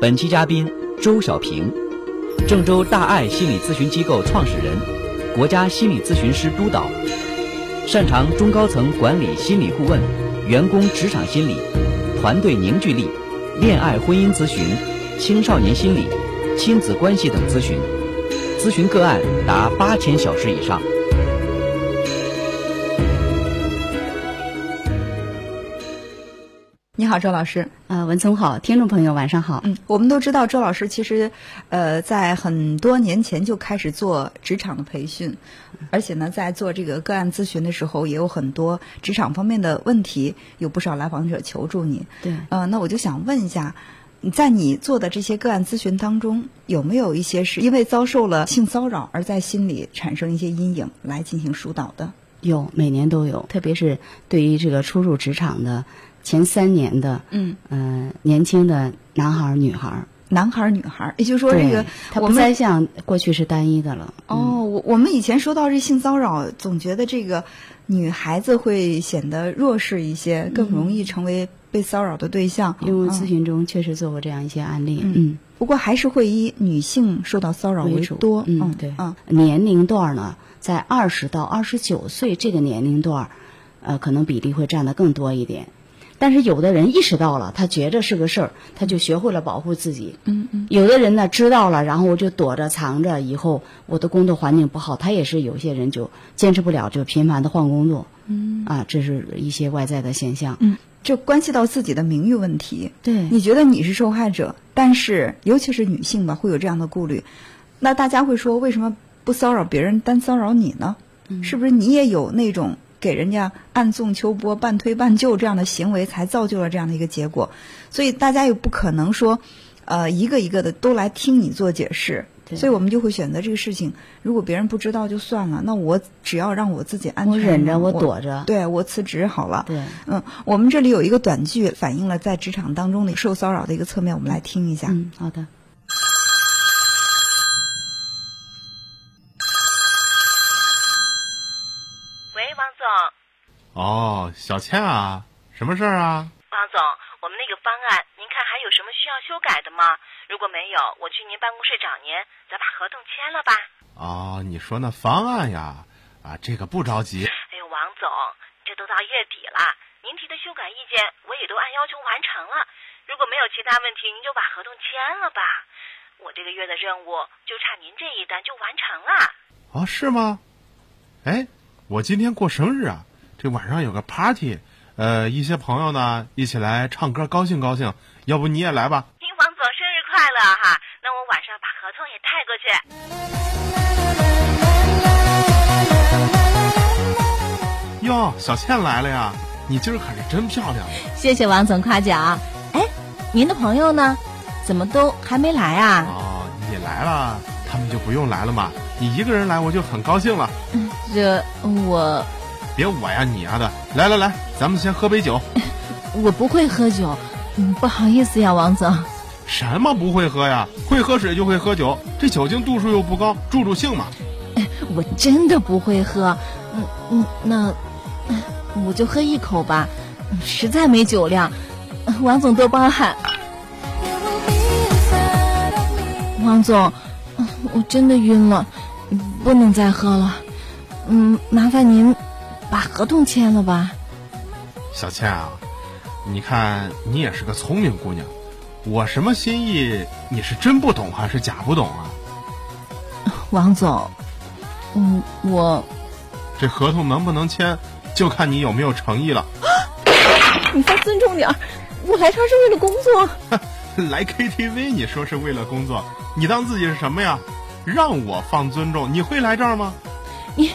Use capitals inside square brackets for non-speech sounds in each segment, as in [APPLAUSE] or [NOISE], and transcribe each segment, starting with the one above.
本期嘉宾周小平，郑州大爱心理咨询机构创始人，国家心理咨询师督导，擅长中高层管理心理顾问、员工职场心理、团队凝聚力、恋爱婚姻咨询、青少年心理、亲子关系等咨询，咨询个案达八千小时以上。好，周老师。呃，文聪好，听众朋友晚上好。嗯，我们都知道周老师其实，呃，在很多年前就开始做职场的培训，而且呢，在做这个个案咨询的时候，也有很多职场方面的问题，有不少来访者求助你。对，呃，那我就想问一下，在你做的这些个案咨询当中，有没有一些是因为遭受了性骚扰而在心里产生一些阴影来进行疏导的？有，每年都有，特别是对于这个初入职场的。前三年的，嗯，呃，年轻的男孩儿、女孩儿，男孩儿、女孩儿，也就是说，这个他不再像过去是单一的了。哦，我我们以前说到这性骚扰，总觉得这个女孩子会显得弱势一些，更容易成为被骚扰的对象。因为咨询中确实做过这样一些案例。嗯，不过还是会以女性受到骚扰为多。嗯，对。嗯，年龄段呢，在二十到二十九岁这个年龄段，呃，可能比例会占的更多一点。但是有的人意识到了，他觉着是个事儿，他就学会了保护自己。嗯嗯。有的人呢知道了，然后我就躲着藏着，以后我的工作环境不好，他也是有些人就坚持不了，就频繁的换工作。嗯。啊，这是一些外在的现象。嗯。这关系到自己的名誉问题。对。你觉得你是受害者，但是尤其是女性吧，会有这样的顾虑。那大家会说，为什么不骚扰别人，单骚扰你呢？嗯。是不是你也有那种？给人家暗送秋波、半推半就这样的行为，才造就了这样的一个结果。所以大家又不可能说，呃，一个一个的都来听你做解释。所以我们就会选择这个事情，如果别人不知道就算了，那我只要让我自己安全，我忍着，我躲着，对我辞职好了。对，嗯，我们这里有一个短剧，反映了在职场当中的受骚扰的一个侧面，我们来听一下。嗯，好的。哦，小倩啊，什么事儿啊？王总，我们那个方案，您看还有什么需要修改的吗？如果没有，我去您办公室找您，咱把合同签了吧。哦，你说那方案呀？啊，这个不着急。哎呦，王总，这都到月底了，您提的修改意见我也都按要求完成了。如果没有其他问题，您就把合同签了吧。我这个月的任务就差您这一单就完成了。哦，是吗？哎，我今天过生日啊。这晚上有个 party，呃，一些朋友呢一起来唱歌，高兴高兴。要不你也来吧？听王总生日快乐哈！那我晚上把合同也带过去。哟，小倩来了呀！你今儿可是真漂亮。谢谢王总夸奖。哎，您的朋友呢？怎么都还没来啊？哦，你来了，他们就不用来了嘛。你一个人来，我就很高兴了。这我。别我呀你呀的，来来来，咱们先喝杯酒。[LAUGHS] 我不会喝酒，嗯，不好意思呀，王总。什么不会喝呀？会喝水就会喝酒，这酒精度数又不高，助助兴嘛。我真的不会喝，嗯嗯，那我就喝一口吧，实在没酒量，王总多包涵。王总，我真的晕了，不能再喝了，嗯，麻烦您。把合同签了吧，小倩啊，你看你也是个聪明姑娘，我什么心意你是真不懂还是假不懂啊？[LAUGHS] 王总，嗯，我这合同能不能签，就看你有没有诚意了。[COUGHS] 你再尊重点我来这儿是为了工作。[LAUGHS] 来 KTV 你说是为了工作，你当自己是什么呀？让我放尊重，你会来这儿吗？你。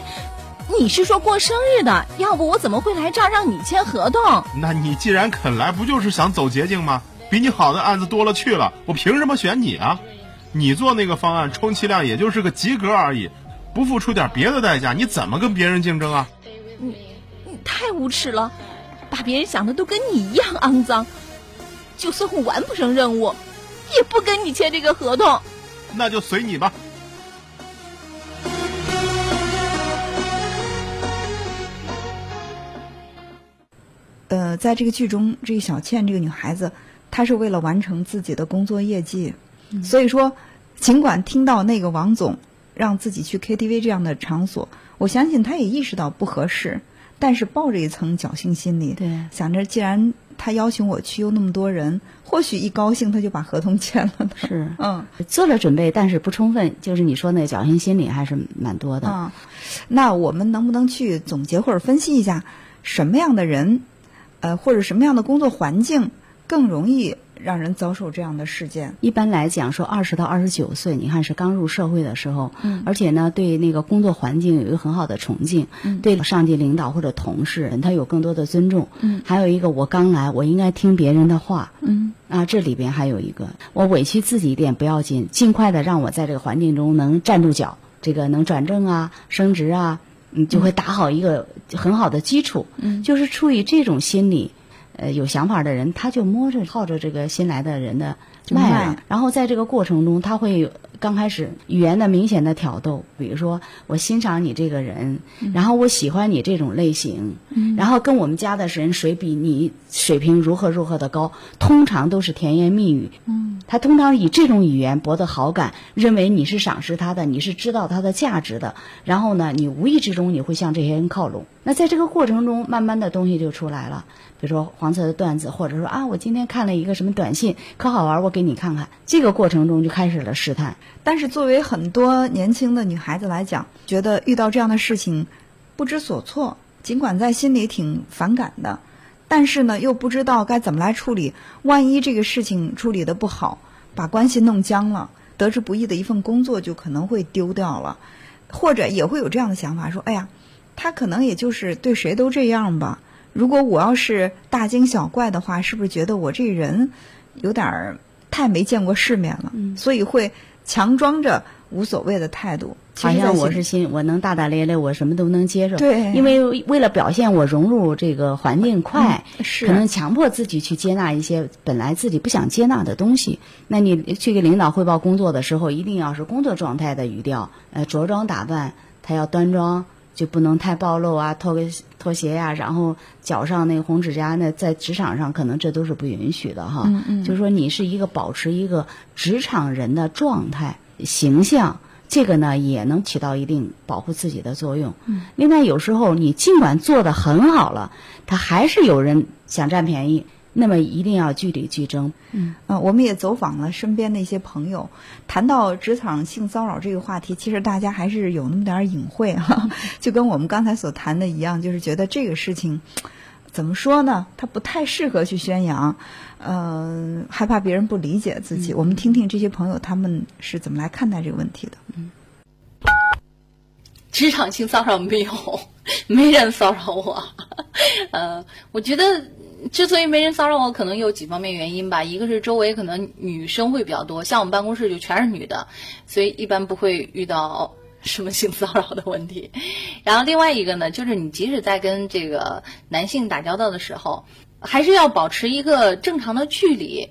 你是说过生日的？要不我怎么会来这儿让你签合同？那你既然肯来，不就是想走捷径吗？比你好的案子多了去了，我凭什么选你啊？你做那个方案，充其量也就是个及格而已，不付出点别的代价，你怎么跟别人竞争啊？你你太无耻了，把别人想的都跟你一样肮脏。就算我完不成任务，也不跟你签这个合同。那就随你吧。呃，在这个剧中，这个小倩这个女孩子，她是为了完成自己的工作业绩。所以说，尽管听到那个王总让自己去 KTV 这样的场所，我相信她也意识到不合适，但是抱着一层侥幸心理，对想着既然他邀请我去，又那么多人，或许一高兴他就把合同签了呢。是，嗯做了准备，但是不充分，就是你说那个侥幸心理还是蛮多的。啊，那我们能不能去总结或者分析一下，什么样的人，呃，或者什么样的工作环境更容易让人遭受这样的事件？一般来讲，说二十到二十九岁，你看是刚入社会的时候，嗯而且呢，对那个工作环境有一个很好的崇敬，嗯对上级领导或者同事，他有更多的尊重。嗯还有一个，我刚来，我应该听别人的话。嗯啊，这里边还有一个，我委屈自己一点不要紧，尽快的让我在这个环境中能站住脚，这个能转正啊、升职啊，嗯，就会打好一个很好的基础。嗯就是出于这种心理，呃，有想法的人，他就摸着靠着这个新来的人的脉然后在这个过程中，他会有刚开始语言的明显的挑逗，比如说我欣赏你这个人，然后我喜欢你这种类型，然后跟我们家的人谁比你水平如何如何的高，通常都是甜言蜜语。嗯，他通常以这种语言博得好感，认为你是赏识他的，你是知道他的价值的，然后呢，你无意之中你会向这些人靠拢。那在这个过程中，慢慢的东西就出来了，比如说黄色的段子，或者说啊，我今天看了一个什么短信，可好玩，我给你看看。这个过程中就开始了试探。但是作为很多年轻的女孩子来讲，觉得遇到这样的事情不知所措，尽管在心里挺反感的，但是呢又不知道该怎么来处理。万一这个事情处理的不好，把关系弄僵了，得之不易的一份工作就可能会丢掉了，或者也会有这样的想法，说：“哎呀，他可能也就是对谁都这样吧。如果我要是大惊小怪的话，是不是觉得我这人有点儿太没见过世面了？嗯所以会强装着无所谓的态度。好像我是心，我能大大咧咧，我什么都能接受。对因为为了表现我融入这个环境快，嗯是可能强迫自己去接纳一些本来自己不想接纳的东西。那你去给领导汇报工作的时候，一定要是工作状态的语调，呃，着装打扮，他要端庄，就不能太暴露啊，脱个拖鞋呀、然后脚上那个红指甲，那在职场上可能这都是不允许的哈。嗯嗯就是说你是一个保持一个职场人的状态形象。这个呢也能起到一定保护自己的作用。嗯，另外有时候你尽管做的很好了，他还是有人想占便宜，那么一定要据理据争。嗯，呃，我们也走访了身边的一些朋友，谈到职场性骚扰这个话题，其实大家还是有那么点儿隐晦哈、[LAUGHS] 就跟我们刚才所谈的一样，就是觉得这个事情怎么说呢？它不太适合去宣扬，嗯、害怕别人不理解自己。我们听听这些朋友他们是怎么来看待这个问题的。嗯职场性骚扰没有，[LAUGHS] 没人骚扰我。[LAUGHS] 呃，我觉得之所以没人骚扰我，可能有几方面原因吧。一个是周围可能女生会比较多，像我们办公室就全是女的，所以一般不会遇到 [LAUGHS] 什么性骚扰的问题。然后另外一个呢，就是你即使在跟这个男性打交道的时候，还是要保持一个正常的距离。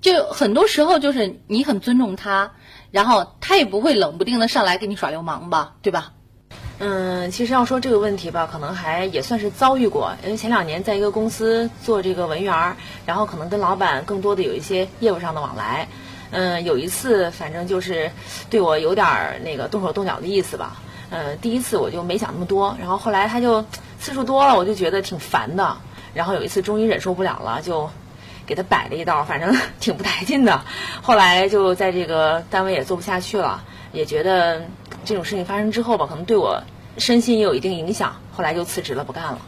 就很多时候就是你很尊重他，然后他也不会冷不丁的上来给你耍流氓吧，对吧？嗯，其实要说这个问题吧，可能还也算是遭遇过。因为前两年在一个公司做这个文员儿，然后可能跟老板更多的有一些业务上的往来。嗯，有一次反正就是对我有点儿那个动手动脚的意思吧。嗯，第一次我就没想那么多，然后后来他就次数多了，我就觉得挺烦的。然后有一次终于忍受不了了，就给他摆了一道，反正 [LAUGHS] 挺不带劲的。后来就在这个单位也做不下去了，也觉得这种事情发生之后吧，可能对我身心也有一定影响。后来就辞职了，不干了。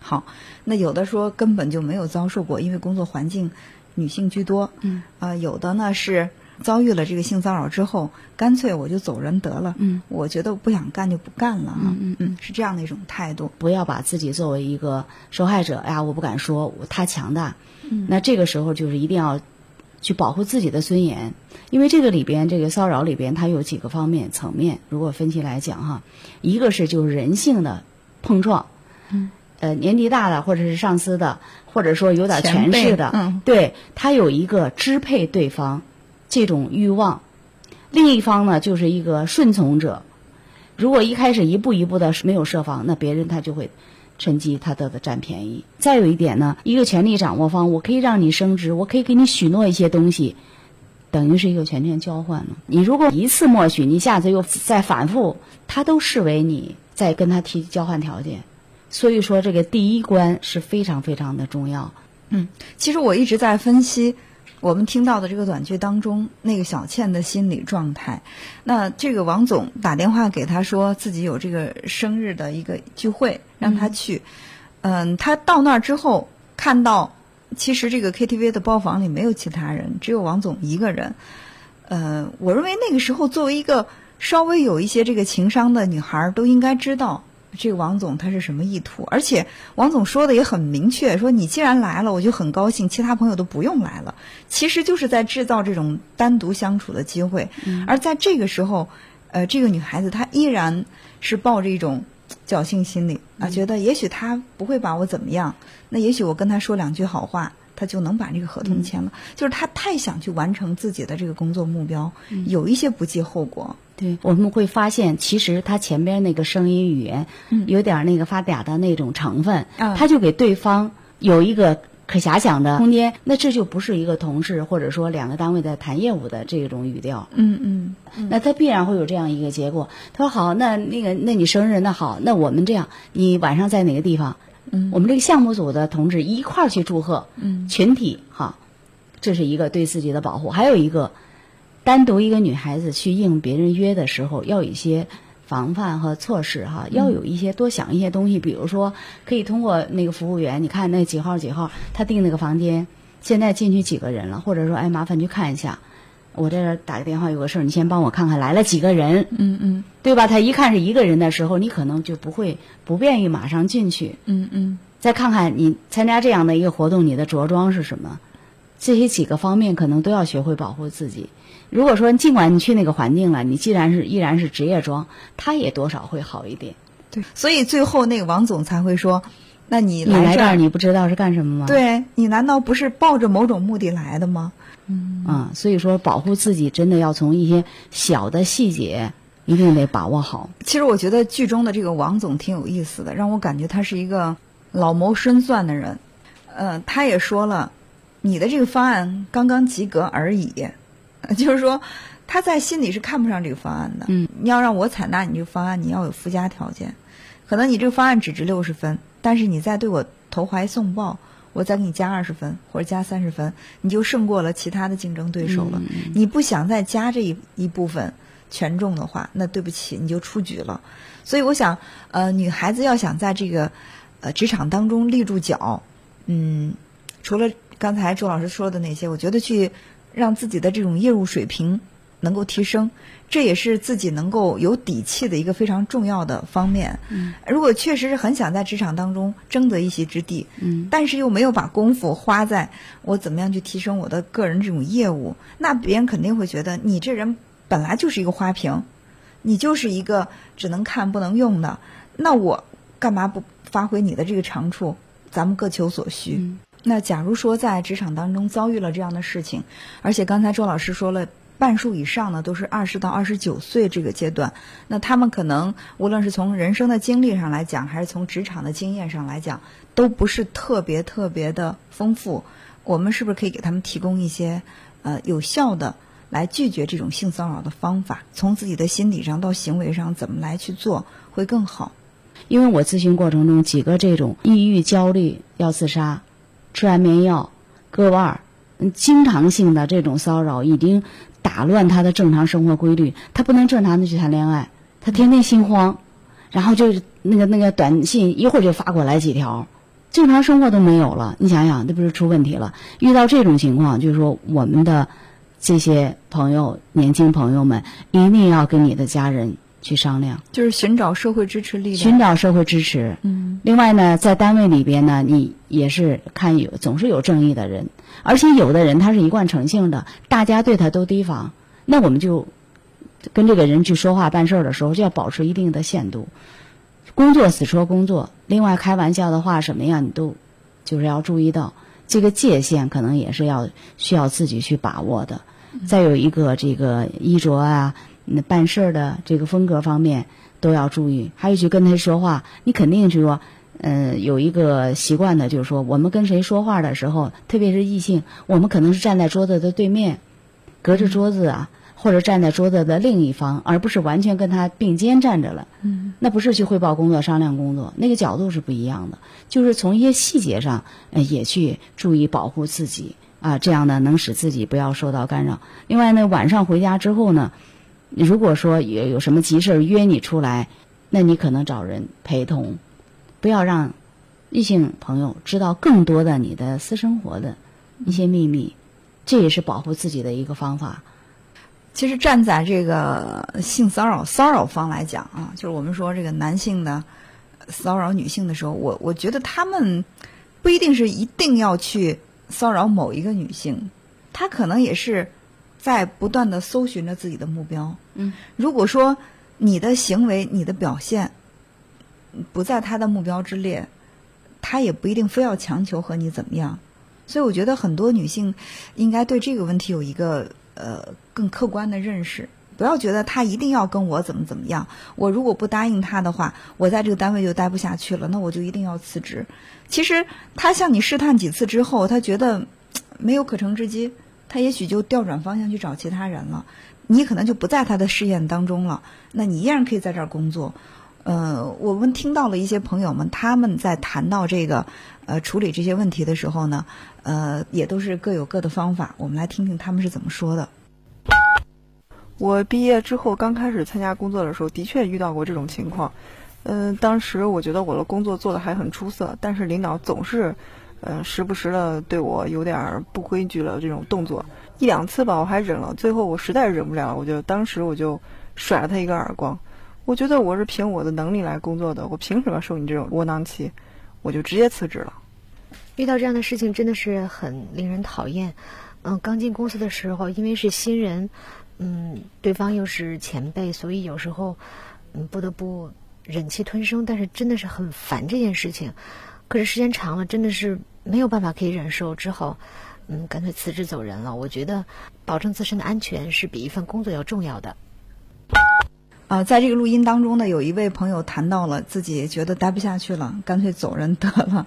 好，那有的说根本就没有遭受过，因为工作环境女性居多。嗯，呃，有的呢是遭遇了这个性骚扰之后，干脆我就走人得了。嗯，我觉得我不想干就不干了嗯嗯，是这样的一种态度。不要把自己作为一个受害者，哎呀，我不敢说，我他强大。嗯，那这个时候就是一定要去保护自己的尊严，因为这个里边这个骚扰里边它有几个方面层面，如果分析来讲哈，一个是就是人性的碰撞，嗯，呃，年纪大的或者是上司的，或者说有点权势的，嗯对他有一个支配对方这种欲望，另一方呢就是一个顺从者。如果一开始一步一步的没有设防，那别人他就会趁机他得的占便宜。再有一点呢，一个权力掌握方，我可以让你升职，我可以给你许诺一些东西，等于是一个权权交换了。你如果一次默许，你下次又再反复，他都视为你在跟他提交换条件。所以说，这个第一关是非常非常的重要。嗯，其实我一直在分析我们听到的这个短剧当中那个小倩的心理状态。那这个王总打电话给她说自己有这个生日的一个聚会，让她去。嗯，她到那儿之后看到，其实这个 KTV 的包房里没有其他人，只有王总一个人。呃，我认为那个时候作为一个稍微有一些这个情商的女孩，都应该知道。这个王总他是什么意图？而且王总说的也很明确，说你既然来了，我就很高兴，其他朋友都不用来了。其实就是在制造这种单独相处的机会。而在这个时候，呃，这个女孩子她依然是抱着一种侥幸心理啊，觉得也许他不会把我怎么样，那也许我跟他说两句好话，他就能把这个合同签了。就是他太想去完成自己的这个工作目标，有一些不计后果。对，我们会发现，其实他前边那个声音语言，有点那个发嗲的那种成分，他就给对方有一个可遐想的空间。那这就不是一个同事或者说两个单位在谈业务的这种语调。嗯嗯，那他必然会有这样一个结果。他说好，那那个那你生日那好，那我们这样，你晚上在哪个地方？嗯，我们这个项目组的同志一块儿去祝贺。嗯，群体哈，这是一个对自己的保护，还有一个。单独一个女孩子去应别人约的时候，要有一些防范和措施哈，要有一些多想一些东西，比如说可以通过那个服务员，你看那几号几号，他订那个房间，现在进去几个人了，或者说哎麻烦去看一下，我这打个电话有个事儿，你先帮我看看来了几个人，嗯嗯，对吧？他一看是一个人的时候，你可能就不会不便于马上进去，嗯嗯，再看看你参加这样的一个活动，你的着装是什么，这些几个方面可能都要学会保护自己。如果说尽管你去那个环境了，你既然是依然是职业装，他也多少会好一点。对，所以最后那个王总才会说：“那你来这儿，你不知道是干什么吗？对你难道不是抱着某种目的来的吗？”嗯啊，所以说保护自己真的要从一些小的细节一定得把握好。其实我觉得剧中的这个王总挺有意思的，让我感觉他是一个老谋深算的人。呃，他也说了，你的这个方案刚刚及格而已。[LAUGHS] 就是说，他在心里是看不上这个方案的。嗯，你要让我采纳你这个方案，你要有附加条件。可能你这个方案只值六十分，但是你在对我投怀送抱，我再给你加二十分或者加三十分，你就胜过了其他的竞争对手了。你不想再加这一一部分权重的话，那对不起，你就出局了。所以我想，呃，女孩子要想在这个呃职场当中立住脚，嗯，除了刚才周老师说的那些，我觉得去。让自己的这种业务水平能够提升，这也是自己能够有底气的一个非常重要的方面。嗯，如果确实是很想在职场当中争得一席之地，嗯，但是又没有把功夫花在我怎么样去提升我的个人这种业务，那别人肯定会觉得你这人本来就是一个花瓶，你就是一个只能看不能用的。那我干嘛不发挥你的这个长处？咱们各求所需。那假如说在职场当中遭遇了这样的事情，而且刚才周老师说了，半数以上呢都是二十到二十九岁这个阶段，那他们可能无论是从人生的经历上来讲，还是从职场的经验上来讲，都不是特别特别的丰富。我们是不是可以给他们提供一些呃有效的来拒绝这种性骚扰的方法？从自己的心理上到行为上，怎么来去做会更好？因为我咨询过程中几个这种抑郁、焦虑要自杀。吃安眠药，割腕儿，经常性的这种骚扰已经打乱他的正常生活规律，他不能正常的去谈恋爱，他天天心慌，然后就是那个那个短信一会儿就发过来几条，正常生活都没有了。你想想，那不是出问题了？遇到这种情况，就是说我们的这些朋友、年轻朋友们一定要跟你的家人。去商量，就是寻找社会支持力量。寻找社会支持。嗯。另外呢，在单位里边呢，你也是看有总是有正义的人，而且有的人他是一贯诚信的，大家对他都提防，那我们就跟这个人去说话办事儿的时候，就要保持一定的限度。工作死说工作，另外开玩笑的话什么样，你都就是要注意到这个界限，可能也是要需要自己去把握的。再有一个这个衣着啊。那办事儿的这个风格方面都要注意，还有去跟他说话，你肯定是说，嗯，有一个习惯的，就是说我们跟谁说话的时候，特别是异性，我们可能是站在桌子的对面，隔着桌子啊，或者站在桌子的另一方，而不是完全跟他并肩站着了。嗯，那不是去汇报工作、商量工作，那个角度是不一样的。就是从一些细节上，呃，也去注意保护自己啊，这样呢，能使自己不要受到干扰。另外呢，晚上回家之后呢，如果说有有什么急事儿约你出来，那你可能找人陪同。不要让异性朋友知道更多的你的私生活的一些秘密，这也是保护自己的一个方法。其实站在这个性骚扰骚扰方来讲啊，就是我们说这个男性的骚扰女性的时候，我我觉得他们不一定是一定要去骚扰某一个女性，他可能也是在不断的搜寻着自己的目标。嗯，如果说你的行为、你的表现不在他的目标之列，他也不一定非要强求和你怎么样。所以我觉得很多女性应该对这个问题有一个呃更客观的认识，不要觉得他一定要跟我怎么怎么样。我如果不答应他的话，我在这个单位就待不下去了，那我就一定要辞职。其实他向你试探几次之后，他觉得没有可乘之机，他也许就调转方向去找其他人了。你可能就不在他的试验当中了，那你依然可以在这儿工作。呃，我们听到了一些朋友们他们在谈到这个呃处理这些问题的时候呢，呃，也都是各有各的方法。我们来听听他们是怎么说的。我毕业之后刚开始参加工作的时候，的确遇到过这种情况。嗯、当时我觉得我的工作做得还很出色，但是领导总是，呃，时不时的对我有点儿不规矩了这种动作。一两次吧，我还忍了，最后我实在忍不了，我就当时我就甩了他一个耳光。我觉得我是凭我的能力来工作的，我凭什么受你这种窝囊气？我就直接辞职了。遇到这样的事情真的是很令人讨厌。嗯，刚进公司的时候，因为是新人，嗯，对方又是前辈，所以有时候嗯不得不忍气吞声，但是真的是很烦这件事情。可是时间长了，真的是没有办法可以忍受，只好嗯干脆辞职走人了。我觉得保证自身的安全是比一份工作要重要的。啊、在这个录音当中呢，有一位朋友谈到了自己觉得待不下去了，干脆走人得了。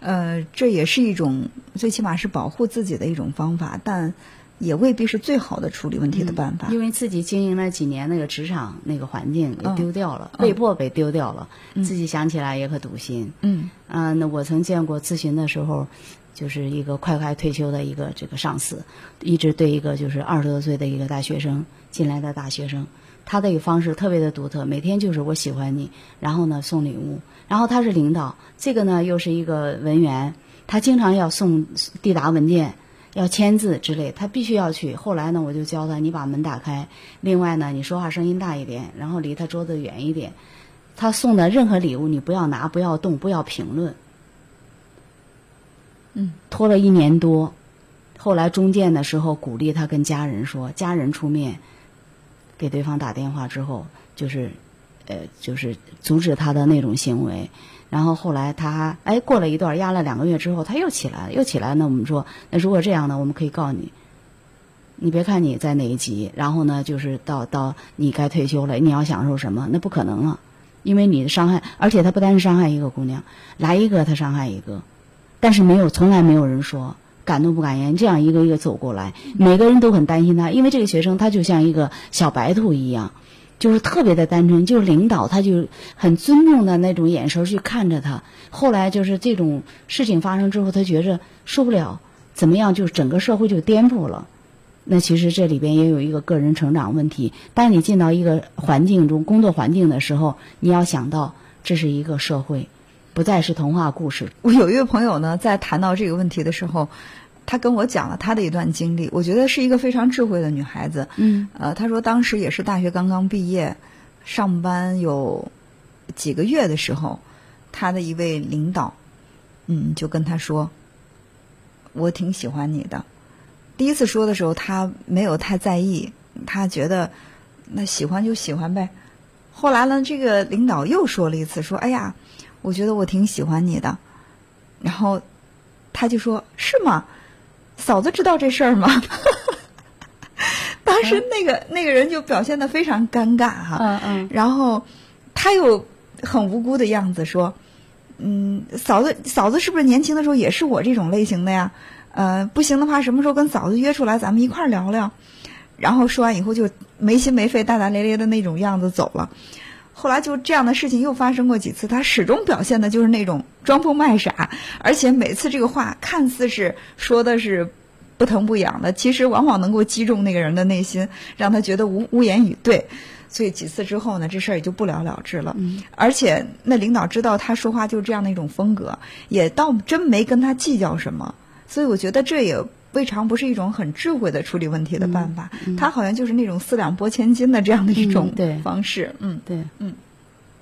呃，这也是一种最起码是保护自己的一种方法，但也未必是最好的处理问题的办法。因为自己经营了几年那个职场那个环境给嗯丢掉了，嗯被迫被丢掉了，嗯自己想起来也可堵心。嗯啊，那我曾见过咨询的时候，就是一个快快退休的一个这个上司，一直对一个就是二十多岁的一个大学生进来的大学生，他的一个方式特别的独特，每天就是我喜欢你，然后呢送礼物，然后他是领导，这个呢又是一个文员，他经常要送递达文件。要签字之类，他必须要去。后来呢，我就教他，你把门打开。另外呢，你说话声音大一点，然后离他桌子远一点。他送的任何礼物，你不要拿，不要动，不要评论。嗯，拖了一年多，后来中间的时候鼓励他跟家人说，家人出面给对方打电话之后，就是，呃，就是阻止他的那种行为。然后后来他哎过了一段压了两个月之后，他又起来了，又起来。那我们说，那如果这样呢，我们可以告你。你别看你在哪一级，然后呢，就是到到你该退休了，你要享受什么？那不可能了，因为你的伤害，而且他不单是伤害一个姑娘，来一个他伤害一个，但是没有从来没有人说敢怒不敢言，这样一个一个走过来，每个人都很担心他，因为这个学生他就像一个小白兔一样，就是特别的单纯，就是领导他就很尊重的那种眼神去看着他。后来就是这种事情发生之后，他觉着受不了，怎么样，就整个社会就颠覆了。那其实这里边也有一个个人成长问题。当你进到一个环境中、工作环境的时候，你要想到这是一个社会，不再是童话故事。我有一位朋友呢，在谈到这个问题的时候，她跟我讲了她的一段经历。我觉得是一个非常智慧的女孩子。嗯呃，她说当时也是大学刚刚毕业，上班有几个月的时候，她的一位领导，嗯，就跟她说：“我挺喜欢你的。”第一次说的时候，她没有太在意，她觉得那喜欢就喜欢呗。后来呢，这个领导又说了一次，说：“哎呀，我觉得我挺喜欢你的。”然后她就说：“是吗？嫂子知道这事儿吗？” [LAUGHS] 当时那个那个人就表现的非常尴尬哈，嗯嗯然后他又很无辜的样子说：“嗯，嫂子嫂子是不是年轻的时候也是我这种类型的呀？呃，不行的话，什么时候跟嫂子约出来，咱们一块儿聊聊。然后说完以后就没心没肺、大大咧咧的那种样子走了。后来就这样的事情又发生过几次，他始终表现的就是那种装疯卖傻，而且每次这个话看似是说的是不疼不痒的，其实往往能够击中那个人的内心，让他觉得无无言以对。所以几次之后呢，这事儿也就不了了之了。而且那领导知道他说话就是这样的一种风格，也倒真没跟他计较什么。所以我觉得这也未尝不是一种很智慧的处理问题的办法。他好像就是那种四两拨千斤的这样的一种方式。嗯，对，嗯，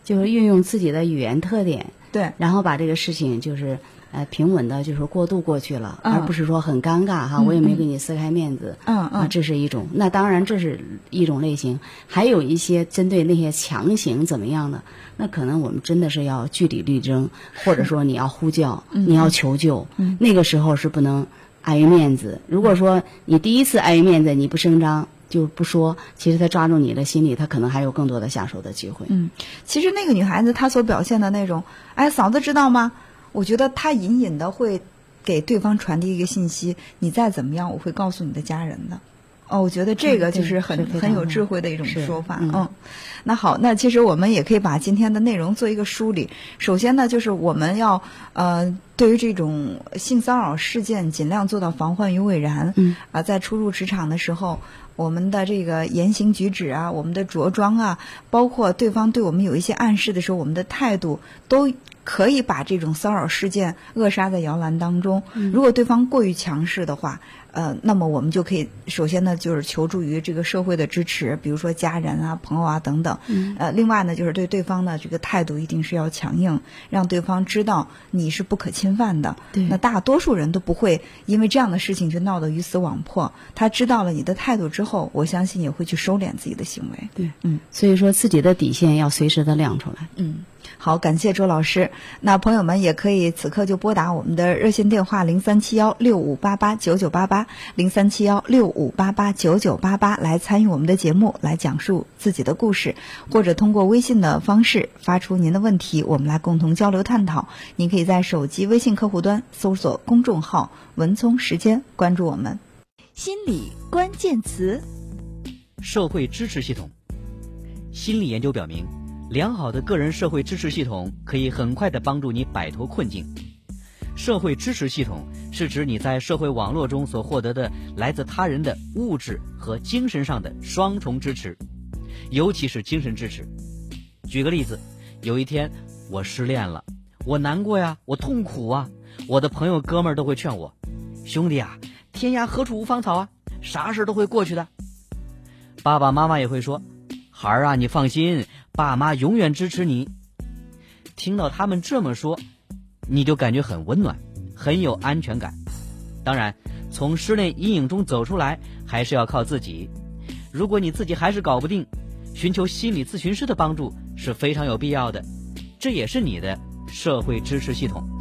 就是运用自己的语言特点，对，然后把这个事情就是呃平稳的，就是过渡过去了，嗯而不是说很尴尬哈，我也没给你撕开面子，嗯啊，嗯，这是一种。那当然这是一种类型，还有一些针对那些强行怎么样的，那可能我们真的是要据理力争，或者说你要呼叫，[LAUGHS] 你要求救，那个时候是不能碍于面子。如果说你第一次碍于面子，你不声张。就不说，其实他抓住你的心理，他可能还有更多的下手的机会。嗯，其实那个女孩子她所表现的那种，哎，嫂子知道吗？我觉得她隐隐的会给对方传递一个信息：你再怎么样，我会告诉你的家人的。哦，我觉得这个就是很是很有智慧的一种说法。嗯嗯，那好，那其实我们也可以把今天的内容做一个梳理。首先呢，就是我们要呃，对于这种性骚扰事件，尽量做到防患于未然。嗯啊，在初入职场的时候，我们的这个言行举止啊，我们的着装啊，包括对方对我们有一些暗示的时候，我们的态度都可以把这种骚扰事件扼杀在摇篮当中。如果对方过于强势的话，呃，那么我们就可以首先呢，就是求助于这个社会的支持，比如说家人啊、朋友啊等等。呃，另外呢，就是对对方的这个态度一定是要强硬，让对方知道你是不可侵犯的。对那大多数人都不会因为这样的事情就闹得鱼死网破。他知道了你的态度之后，我相信也会去收敛自己的行为。对，嗯，所以说自己的底线要随时的亮出来。嗯，好，感谢周老师。那朋友们也可以此刻就拨打我们的热线电话零三七幺六五八八九九八八零三七幺六五八八九九八八来参与我们的节目，来讲述自己的故事，或者通过微信的方式发出您的问题，我们来共同交流探讨。您可以在手机微信客户端搜索公众号“文聪时间”，关注我们。心理关键词。社会支持系统。心理研究表明，良好的个人社会支持系统可以很快地帮助你摆脱困境。社会支持系统是指你在社会网络中所获得的来自他人的物质和精神上的双重支持，尤其是精神支持。举个例子，有一天我失恋了，我难过呀，我痛苦啊，我的朋友哥们儿都会劝我：“兄弟啊，天涯何处无芳草啊，啥事都会过去的。”爸爸妈妈也会说：“孩儿啊，你放心，爸妈永远支持你。”听到他们这么说，你就感觉很温暖，很有安全感。当然，从失恋阴影中走出来，还是要靠自己。如果你自己还是搞不定，寻求心理咨询师的帮助是非常有必要的，这也是你的社会支持系统。